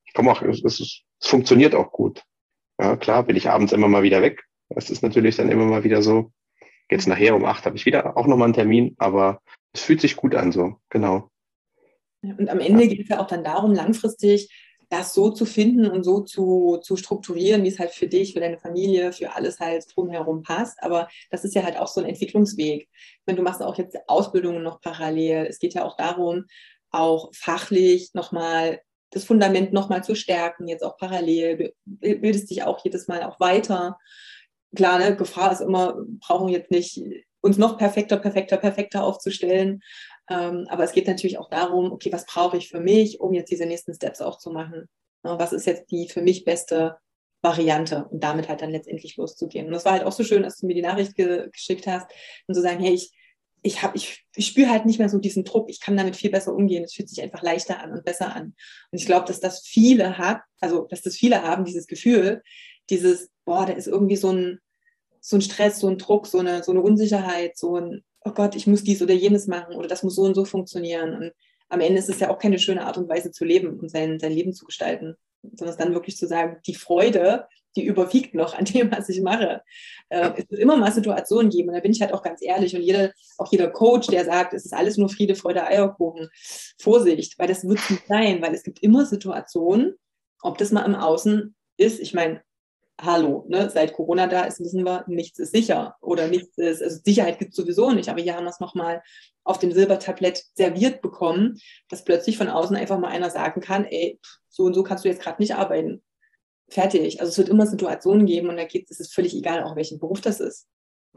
Ich komme auch, es, es, es funktioniert auch gut. Ja, klar, bin ich abends immer mal wieder weg. Das ist natürlich dann immer mal wieder so. Jetzt nachher um acht habe ich wieder auch nochmal einen Termin, aber es fühlt sich gut an so, genau. Und am Ende geht es ja auch dann darum, langfristig das so zu finden und so zu, zu strukturieren, wie es halt für dich, für deine Familie, für alles halt drumherum passt. Aber das ist ja halt auch so ein Entwicklungsweg. Ich meine, du machst auch jetzt Ausbildungen noch parallel. Es geht ja auch darum, auch fachlich nochmal das Fundament nochmal zu stärken, jetzt auch parallel, bildest dich auch jedes Mal auch weiter klar, ne, Gefahr ist immer, brauchen jetzt nicht uns noch perfekter, perfekter, perfekter aufzustellen. Ähm, aber es geht natürlich auch darum, okay, was brauche ich für mich, um jetzt diese nächsten Steps auch zu machen? Ja, was ist jetzt die für mich beste Variante und damit halt dann letztendlich loszugehen. Und das war halt auch so schön, dass du mir die Nachricht ge geschickt hast und zu so sagen, hey, ich, ich, hab, ich, ich spüre halt nicht mehr so diesen Druck, ich kann damit viel besser umgehen, es fühlt sich einfach leichter an und besser an. Und ich glaube, dass das viele hat, also dass das viele haben, dieses Gefühl, dieses, boah, da ist irgendwie so ein, so ein Stress, so ein Druck, so eine, so eine Unsicherheit, so ein, oh Gott, ich muss dies oder jenes machen oder das muss so und so funktionieren. Und am Ende ist es ja auch keine schöne Art und Weise zu leben und sein, sein Leben zu gestalten, sondern es dann wirklich zu sagen, die Freude, die überwiegt noch an dem, was ich mache. Äh, es wird immer mal Situationen geben und da bin ich halt auch ganz ehrlich und jeder, auch jeder Coach, der sagt, es ist alles nur Friede, Freude, Eierkuchen, Vorsicht, weil das wird nicht sein, weil es gibt immer Situationen, ob das mal im Außen ist, ich meine, hallo, ne, seit Corona da ist, wissen wir, nichts ist sicher oder nichts ist, also Sicherheit gibt es sowieso nicht, aber hier haben wir es nochmal auf dem Silbertablett serviert bekommen, dass plötzlich von außen einfach mal einer sagen kann, ey, so und so kannst du jetzt gerade nicht arbeiten. Fertig. Also es wird immer Situationen geben und da geht es ist völlig egal, auch welchen Beruf das ist.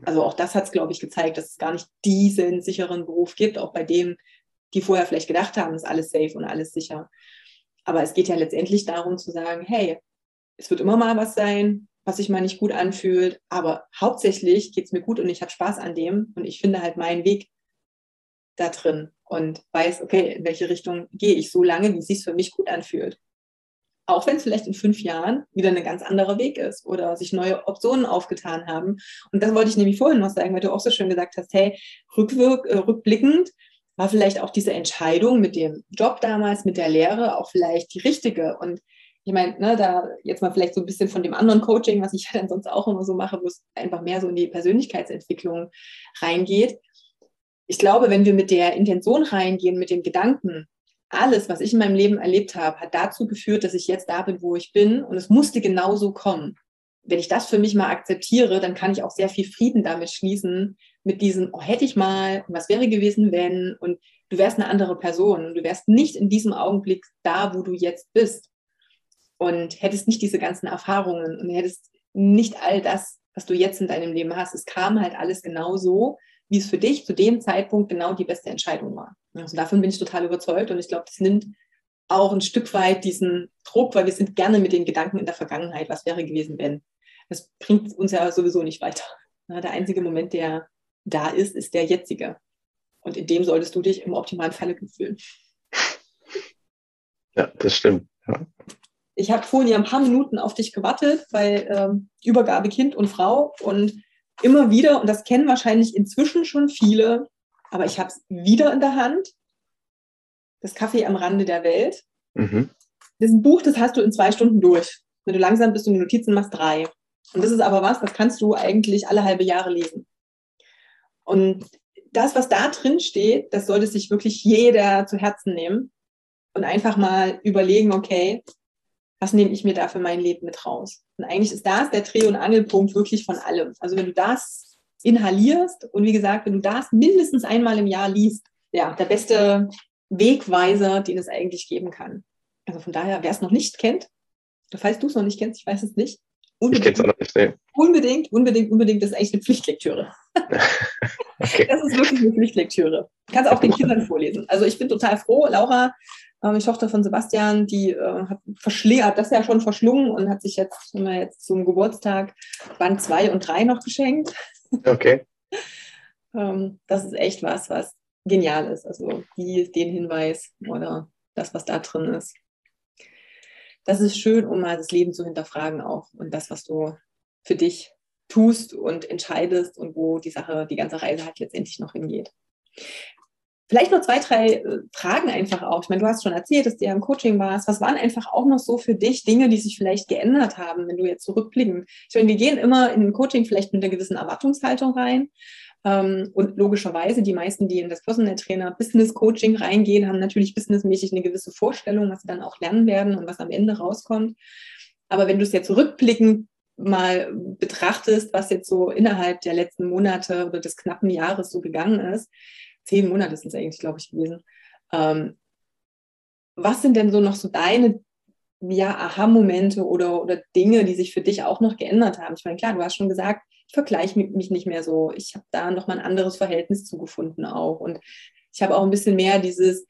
Also auch das hat es, glaube ich, gezeigt, dass es gar nicht diesen sicheren Beruf gibt, auch bei dem, die vorher vielleicht gedacht haben, ist alles safe und alles sicher. Aber es geht ja letztendlich darum zu sagen, hey, es wird immer mal was sein, was sich mal nicht gut anfühlt, aber hauptsächlich geht es mir gut und ich habe Spaß an dem und ich finde halt meinen Weg da drin. und weiß, okay, in welche Richtung gehe ich so lange, wie es sich für mich gut anfühlt. Auch wenn es vielleicht in fünf Jahren wieder ein ganz anderer Weg ist oder sich neue Optionen aufgetan haben. Und das wollte ich nämlich vorhin noch sagen, weil du auch so schön gesagt hast, hey, rückwirk, äh, rückblickend war vielleicht auch diese Entscheidung mit dem Job damals, mit der Lehre auch vielleicht die richtige. Und ich meine, ne, da jetzt mal vielleicht so ein bisschen von dem anderen Coaching, was ich ja dann sonst auch immer so mache, wo es einfach mehr so in die Persönlichkeitsentwicklung reingeht. Ich glaube, wenn wir mit der Intention reingehen, mit dem Gedanken, alles, was ich in meinem Leben erlebt habe, hat dazu geführt, dass ich jetzt da bin, wo ich bin und es musste genauso kommen. Wenn ich das für mich mal akzeptiere, dann kann ich auch sehr viel Frieden damit schließen, mit diesem, oh, hätte ich mal, was wäre gewesen, wenn, und du wärst eine andere Person und du wärst nicht in diesem Augenblick da, wo du jetzt bist und hättest nicht diese ganzen Erfahrungen und hättest nicht all das, was du jetzt in deinem Leben hast. Es kam halt alles genau so, wie es für dich zu dem Zeitpunkt genau die beste Entscheidung war. Also davon bin ich total überzeugt und ich glaube, das nimmt auch ein Stück weit diesen Druck, weil wir sind gerne mit den Gedanken in der Vergangenheit, was wäre gewesen, wenn. Das bringt uns ja sowieso nicht weiter. Der einzige Moment, der da ist, ist der jetzige. Und in dem solltest du dich im optimalen Falle fühlen. Ja, das stimmt. Ja. Ich habe vorhin ja ein paar Minuten auf dich gewartet, weil ähm, Übergabe Kind und Frau und immer wieder, und das kennen wahrscheinlich inzwischen schon viele, aber ich habe es wieder in der Hand, das Kaffee am Rande der Welt. Mhm. Das ist ein Buch, das hast du in zwei Stunden durch. Wenn du langsam bist und die Notizen machst, drei. Und das ist aber was, das kannst du eigentlich alle halbe Jahre lesen. Und das, was da drin steht, das sollte sich wirklich jeder zu Herzen nehmen und einfach mal überlegen, okay, was nehme ich mir da für mein Leben mit raus? Und eigentlich ist das der Dreh- und Angelpunkt wirklich von allem. Also wenn du das inhalierst und wie gesagt, wenn du das mindestens einmal im Jahr liest, ja, der beste Wegweiser, den es eigentlich geben kann. Also von daher, wer es noch nicht kennt, falls du es noch nicht kennst, ich weiß es nicht, Unbedingt. Ich noch nicht, nee. Unbedingt, unbedingt, unbedingt. Das ist eigentlich eine Pflichtlektüre. okay. Das ist wirklich eine Pflichtlektüre. Du kannst auch den Kindern vorlesen. Also ich bin total froh. Laura, äh, die Tochter von Sebastian, die äh, hat, hat das ja schon verschlungen und hat sich jetzt, haben wir jetzt zum Geburtstag Band 2 und 3 noch geschenkt. Okay. ähm, das ist echt was, was genial ist. Also die, den Hinweis oder das, was da drin ist das ist schön, um mal das Leben zu hinterfragen auch und das, was du für dich tust und entscheidest und wo die Sache, die ganze Reise halt letztendlich noch hingeht. Vielleicht noch zwei, drei äh, Fragen einfach auch. Ich meine, du hast schon erzählt, dass du ja im Coaching warst. Was waren einfach auch noch so für dich Dinge, die sich vielleicht geändert haben, wenn du jetzt zurückblicken? Ich meine, wir gehen immer in den Coaching vielleicht mit einer gewissen Erwartungshaltung rein. Ähm, und logischerweise, die meisten, die in das Personal Trainer Business Coaching reingehen, haben natürlich businessmäßig eine gewisse Vorstellung, was sie dann auch lernen werden und was am Ende rauskommt. Aber wenn du es jetzt zurückblickend mal betrachtest, was jetzt so innerhalb der letzten Monate oder des knappen Jahres so gegangen ist, zehn Monate sind es eigentlich, glaube ich, gewesen. Ähm, was sind denn so noch so deine ja, Aha-Momente oder, oder Dinge, die sich für dich auch noch geändert haben? Ich meine, klar, du hast schon gesagt, ich vergleiche mich nicht mehr so. Ich habe da nochmal ein anderes Verhältnis zugefunden auch. Und ich habe auch ein bisschen mehr dieses,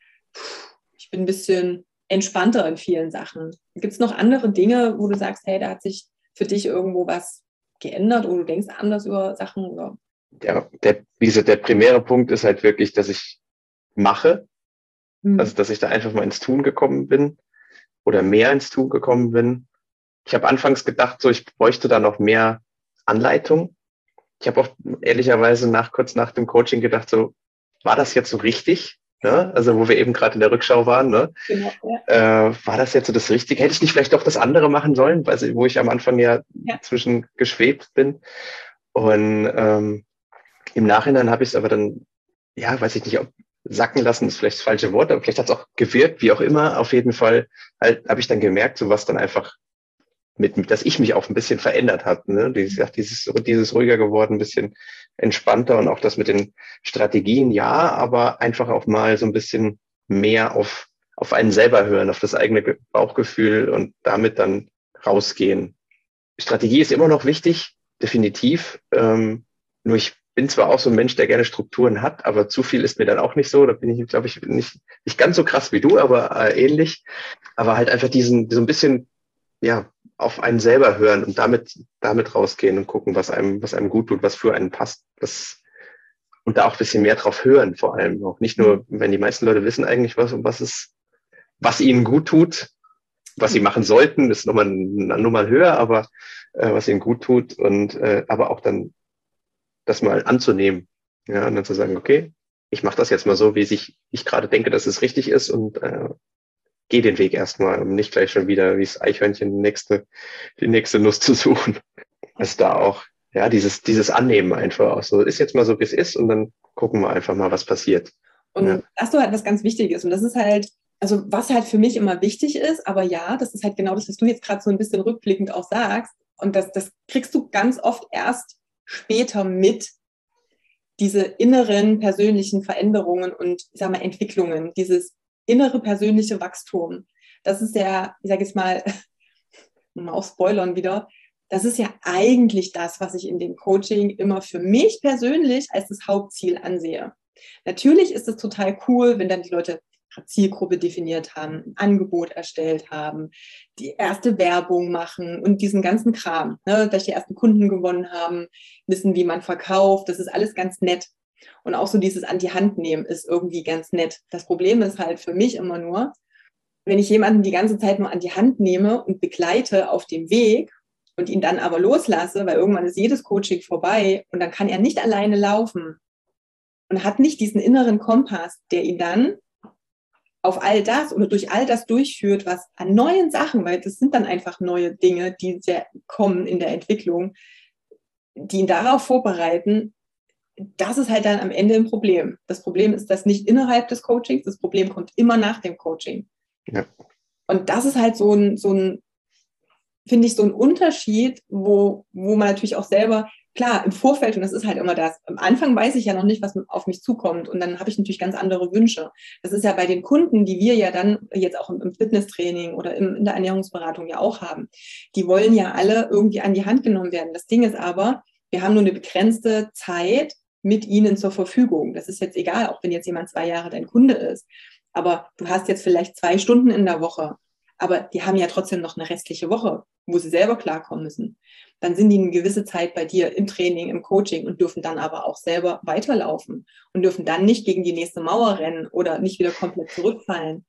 ich bin ein bisschen entspannter in vielen Sachen. Gibt es noch andere Dinge, wo du sagst, hey, da hat sich für dich irgendwo was geändert oder du denkst anders über Sachen? Oder? Ja, der, diese, der primäre Punkt ist halt wirklich, dass ich mache. Hm. Also, dass ich da einfach mal ins Tun gekommen bin oder mehr ins Tun gekommen bin. Ich habe anfangs gedacht, so ich bräuchte da noch mehr Anleitung. Ich habe auch ehrlicherweise nach kurz nach dem Coaching gedacht, so war das jetzt so richtig? Ne? Also wo wir eben gerade in der Rückschau waren, ne? Genau, ja. äh, war das jetzt so das Richtige? Hätte ich nicht vielleicht doch das andere machen sollen, weil, wo ich am Anfang ja, ja. zwischen geschwebt bin. Und ähm, im Nachhinein habe ich es aber dann, ja, weiß ich nicht, ob sacken lassen ist vielleicht das falsche Wort, aber vielleicht hat es auch gewirkt, wie auch immer. Auf jeden Fall halt, habe ich dann gemerkt, so was dann einfach mit, dass ich mich auch ein bisschen verändert habe. Ne? Dieses, dieses, dieses ruhiger geworden, ein bisschen entspannter und auch das mit den Strategien, ja, aber einfach auch mal so ein bisschen mehr auf, auf einen selber hören, auf das eigene Bauchgefühl und damit dann rausgehen. Strategie ist immer noch wichtig, definitiv. Ähm, nur ich bin zwar auch so ein Mensch, der gerne Strukturen hat, aber zu viel ist mir dann auch nicht so. Da bin ich, glaube ich, nicht, nicht ganz so krass wie du, aber äh, ähnlich. Aber halt einfach diesen, so ein bisschen, ja, auf einen selber hören und damit, damit rausgehen und gucken, was einem, was einem gut tut, was für einen passt. Das und da auch ein bisschen mehr drauf hören, vor allem auch. Nicht nur, wenn die meisten Leute wissen eigentlich, was, was es, was ihnen gut tut, was sie machen sollten, ist nochmal Nummer höher, aber äh, was ihnen gut tut und äh, aber auch dann das mal anzunehmen. Ja, und dann zu sagen, okay, ich mache das jetzt mal so, wie sich ich gerade denke, dass es richtig ist und äh, gehe den Weg erstmal, um nicht gleich schon wieder wie das Eichhörnchen die nächste, die nächste Nuss zu suchen. Also da auch, ja, dieses, dieses Annehmen einfach auch so, ist jetzt mal so, wie es ist und dann gucken wir einfach mal, was passiert. Und ja. hast du halt was ganz Wichtiges und das ist halt, also was halt für mich immer wichtig ist, aber ja, das ist halt genau das, was du jetzt gerade so ein bisschen rückblickend auch sagst und das, das kriegst du ganz oft erst später mit, diese inneren persönlichen Veränderungen und, ich sag mal, Entwicklungen, dieses innere persönliche Wachstum. Das ist ja, ich sage jetzt mal, mal auf Spoilern wieder, das ist ja eigentlich das, was ich in dem Coaching immer für mich persönlich als das Hauptziel ansehe. Natürlich ist es total cool, wenn dann die Leute Zielgruppe definiert haben, ein Angebot erstellt haben, die erste Werbung machen und diesen ganzen Kram, ne, dass die ersten Kunden gewonnen haben, wissen, wie man verkauft, das ist alles ganz nett. Und auch so dieses an die Hand nehmen ist irgendwie ganz nett. Das Problem ist halt für mich immer nur, wenn ich jemanden die ganze Zeit nur an die Hand nehme und begleite auf dem Weg und ihn dann aber loslasse, weil irgendwann ist jedes Coaching vorbei und dann kann er nicht alleine laufen und hat nicht diesen inneren Kompass, der ihn dann auf all das oder durch all das durchführt, was an neuen Sachen, weil das sind dann einfach neue Dinge, die kommen in der Entwicklung, die ihn darauf vorbereiten, das ist halt dann am Ende ein Problem. Das Problem ist das nicht innerhalb des Coachings, das Problem kommt immer nach dem Coaching. Ja. Und das ist halt so ein, so ein finde ich, so ein Unterschied, wo, wo man natürlich auch selber klar, im Vorfeld, und das ist halt immer das, am Anfang weiß ich ja noch nicht, was auf mich zukommt. Und dann habe ich natürlich ganz andere Wünsche. Das ist ja bei den Kunden, die wir ja dann jetzt auch im, Fitnesstraining oder in der Ernährungsberatung ja auch haben. Die wollen ja alle irgendwie an die Hand genommen werden. Das Ding ist aber, wir haben nur eine begrenzte Zeit mit ihnen zur Verfügung. Das ist jetzt egal, auch wenn jetzt jemand zwei Jahre dein Kunde ist. Aber du hast jetzt vielleicht zwei Stunden in der Woche. Aber die haben ja trotzdem noch eine restliche Woche, wo sie selber klarkommen müssen dann sind die eine gewisse Zeit bei dir im Training, im Coaching und dürfen dann aber auch selber weiterlaufen und dürfen dann nicht gegen die nächste Mauer rennen oder nicht wieder komplett zurückfallen.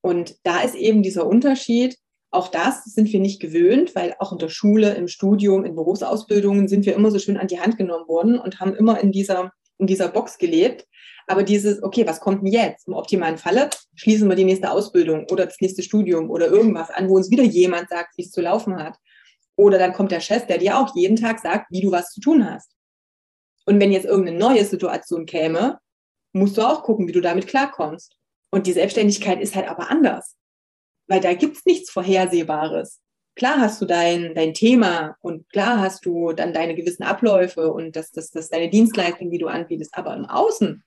Und da ist eben dieser Unterschied. Auch das sind wir nicht gewöhnt, weil auch in der Schule, im Studium, in Berufsausbildungen sind wir immer so schön an die Hand genommen worden und haben immer in dieser, in dieser Box gelebt. Aber dieses, okay, was kommt denn jetzt? Im optimalen Falle schließen wir die nächste Ausbildung oder das nächste Studium oder irgendwas an, wo uns wieder jemand sagt, wie es zu laufen hat. Oder dann kommt der Chef, der dir auch jeden Tag sagt, wie du was zu tun hast. Und wenn jetzt irgendeine neue Situation käme, musst du auch gucken, wie du damit klarkommst. Und die Selbstständigkeit ist halt aber anders, weil da gibt es nichts Vorhersehbares. Klar hast du dein, dein Thema und klar hast du dann deine gewissen Abläufe und das, das, das deine Dienstleistung, die du anbietest, aber im Außen,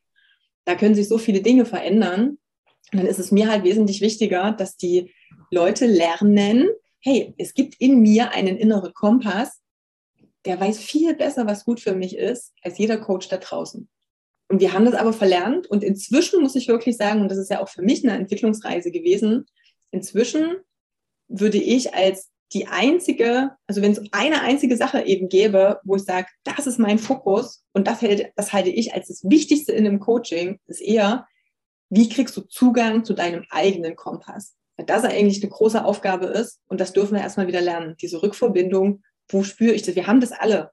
da können sich so viele Dinge verändern. Und dann ist es mir halt wesentlich wichtiger, dass die Leute lernen, hey, es gibt in mir einen inneren Kompass, der weiß viel besser, was gut für mich ist, als jeder Coach da draußen. Und wir haben das aber verlernt und inzwischen muss ich wirklich sagen, und das ist ja auch für mich eine Entwicklungsreise gewesen, inzwischen würde ich als die einzige, also wenn es eine einzige Sache eben gäbe, wo ich sage, das ist mein Fokus und das, hält, das halte ich als das Wichtigste in einem Coaching, ist eher, wie kriegst du Zugang zu deinem eigenen Kompass? das eigentlich eine große Aufgabe ist. Und das dürfen wir erstmal wieder lernen. Diese Rückverbindung, wo spüre ich das? Wir haben das alle.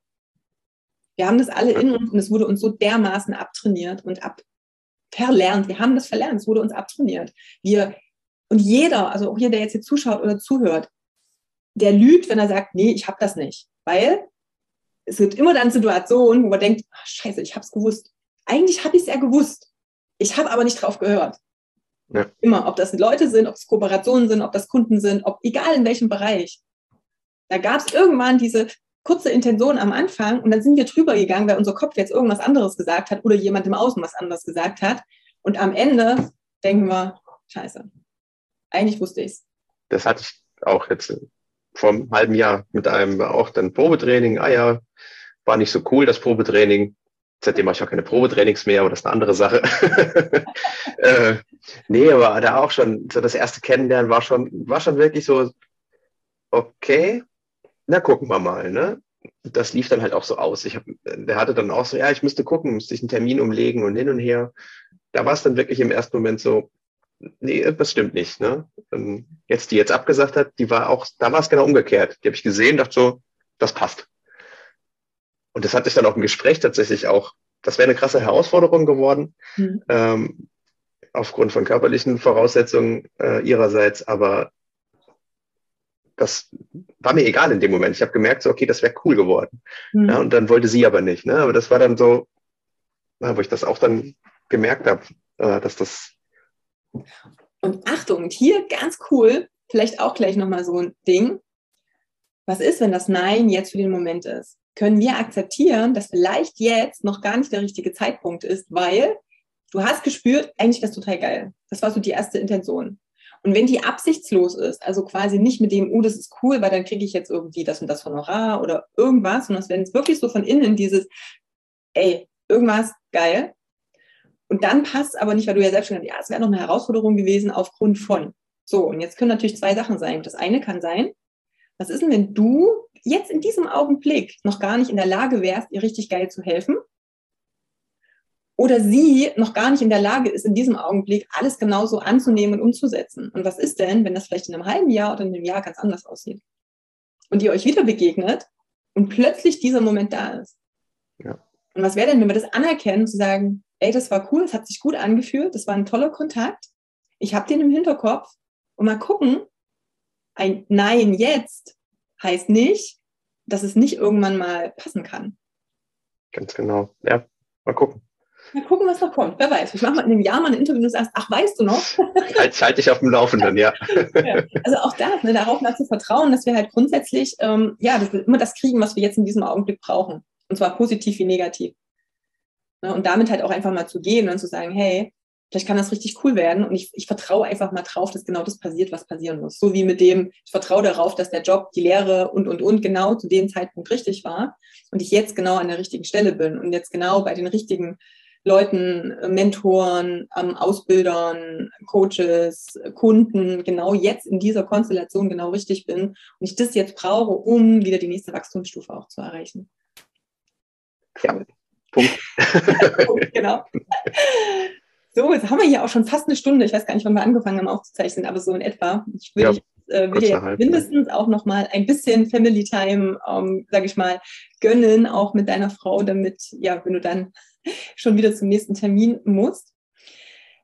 Wir haben das alle in uns und es wurde uns so dermaßen abtrainiert und ab verlernt. Wir haben das verlernt, es wurde uns abtrainiert. Wir, und jeder, also auch jeder, der jetzt hier zuschaut oder zuhört, der lügt, wenn er sagt, nee, ich habe das nicht. Weil es gibt immer dann Situationen, wo man denkt, ach, scheiße, ich habe es gewusst. Eigentlich habe ich es ja gewusst. Ich habe aber nicht drauf gehört. Ja. Immer, ob das Leute sind, ob es Kooperationen sind, ob das Kunden sind, ob egal in welchem Bereich. Da gab es irgendwann diese kurze Intention am Anfang und dann sind wir drüber gegangen, weil unser Kopf jetzt irgendwas anderes gesagt hat oder jemand im Außen was anderes gesagt hat. Und am Ende denken wir, scheiße, eigentlich wusste ich es. Das hatte ich auch jetzt vor einem halben Jahr mit einem auch dann Probetraining. Ah ja, war nicht so cool, das Probetraining. Seitdem mache ich auch keine Probetrainings mehr, aber das ist eine andere Sache. äh, nee, aber da auch schon, so das erste Kennenlernen war schon, war schon wirklich so, okay, na gucken wir mal, ne? das lief dann halt auch so aus. Ich hab, der hatte dann auch so, ja, ich müsste gucken, müsste ich einen Termin umlegen und hin und her. Da war es dann wirklich im ersten Moment so, nee, das stimmt nicht. Ne? Jetzt, die jetzt abgesagt hat, die war auch, da war es genau umgekehrt. Die habe ich gesehen, dachte so, das passt. Und das hatte ich dann auch im Gespräch tatsächlich auch. Das wäre eine krasse Herausforderung geworden, mhm. ähm, aufgrund von körperlichen Voraussetzungen äh, ihrerseits. Aber das war mir egal in dem Moment. Ich habe gemerkt, so, okay, das wäre cool geworden. Mhm. Ja, und dann wollte sie aber nicht. Ne? Aber das war dann so, wo ich das auch dann gemerkt habe, äh, dass das. Und Achtung, hier ganz cool, vielleicht auch gleich nochmal so ein Ding. Was ist, wenn das Nein jetzt für den Moment ist? Können wir akzeptieren, dass vielleicht jetzt noch gar nicht der richtige Zeitpunkt ist, weil du hast gespürt, eigentlich wäre es total geil. Das war so die erste Intention. Und wenn die absichtslos ist, also quasi nicht mit dem, oh, das ist cool, weil dann kriege ich jetzt irgendwie das und das Honorar oder irgendwas, sondern wenn es wirklich so von innen dieses, ey, irgendwas geil. Und dann passt aber nicht, weil du ja selbst schon gesagt hast, ja, es wäre noch eine Herausforderung gewesen aufgrund von. So, und jetzt können natürlich zwei Sachen sein. Das eine kann sein, was ist denn, wenn du jetzt in diesem Augenblick noch gar nicht in der Lage wärst, ihr richtig geil zu helfen? oder sie noch gar nicht in der Lage ist, in diesem Augenblick alles genauso anzunehmen und umzusetzen. Und was ist denn, wenn das vielleicht in einem halben Jahr oder in einem Jahr ganz anders aussieht? Und ihr euch wieder begegnet und plötzlich dieser Moment da ist. Ja. Und was wäre denn, wenn wir das anerkennen, zu sagen, ey, das war cool, es hat sich gut angefühlt, das war ein toller Kontakt, ich habe den im Hinterkopf und mal gucken, ein Nein jetzt heißt nicht, dass es nicht irgendwann mal passen kann. Ganz genau. Ja, mal gucken. Mal gucken, was noch kommt. Wer weiß. Ich mache mal in einem Jahr mal ein Interview und du sagst, ach, weißt du noch? halt, halt dich auf dem Laufenden, ja. ja. Also auch da, ne, darauf mal zu vertrauen, dass wir halt grundsätzlich, ähm, ja, dass wir immer das kriegen, was wir jetzt in diesem Augenblick brauchen. Und zwar positiv wie negativ. Ne, und damit halt auch einfach mal zu gehen und zu sagen, hey, vielleicht kann das richtig cool werden. Und ich, ich vertraue einfach mal drauf, dass genau das passiert, was passieren muss. So wie mit dem, ich vertraue darauf, dass der Job, die Lehre und, und, und genau zu dem Zeitpunkt richtig war und ich jetzt genau an der richtigen Stelle bin und jetzt genau bei den richtigen Leuten, äh, Mentoren, ähm, Ausbildern, Coaches, Kunden genau jetzt in dieser Konstellation genau richtig bin und ich das jetzt brauche, um wieder die nächste Wachstumsstufe auch zu erreichen. Ja, Punkt. genau. So, jetzt haben wir hier auch schon fast eine Stunde. Ich weiß gar nicht, wann wir angefangen haben aufzuzeichnen, aber so in etwa. Ich will, ja, ich, äh, will jetzt mindestens auch noch mal ein bisschen Family Time, ähm, sage ich mal, gönnen, auch mit deiner Frau, damit, ja, wenn du dann schon wieder zum nächsten Termin musst.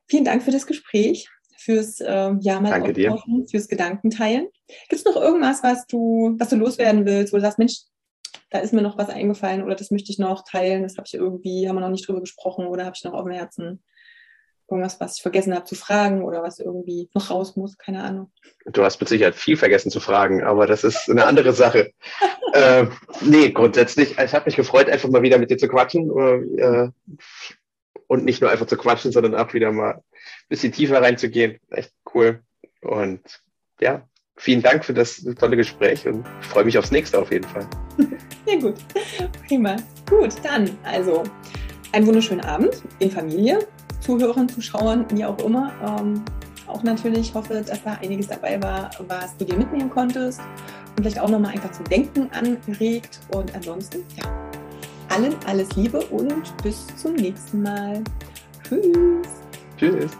Vielen Dank für das Gespräch, fürs äh, ja mal Danke dir. fürs Gedankenteilen. Gibt es noch irgendwas, was du, was du loswerden willst, wo du sagst, Mensch, da ist mir noch was eingefallen oder das möchte ich noch teilen, das habe ich irgendwie, haben wir noch nicht drüber gesprochen oder habe ich noch auf dem Herzen? Irgendwas, was ich vergessen habe zu fragen oder was irgendwie noch raus muss, keine Ahnung. Du hast mit Sicherheit viel vergessen zu fragen, aber das ist eine andere Sache. äh, nee, grundsätzlich, ich habe mich gefreut, einfach mal wieder mit dir zu quatschen. Äh, und nicht nur einfach zu quatschen, sondern auch wieder mal ein bisschen tiefer reinzugehen. Echt cool. Und ja, vielen Dank für das tolle Gespräch und freue mich aufs nächste auf jeden Fall. Sehr gut. Prima. Gut, dann also einen wunderschönen Abend in Familie Zuhörern, Zuschauern, wie auch immer. Ähm, auch natürlich hoffe, dass da einiges dabei war, was du dir mitnehmen konntest und vielleicht auch nochmal einfach zum Denken angeregt. Und ansonsten, ja, allen alles Liebe und bis zum nächsten Mal. Tschüss. Tschüss.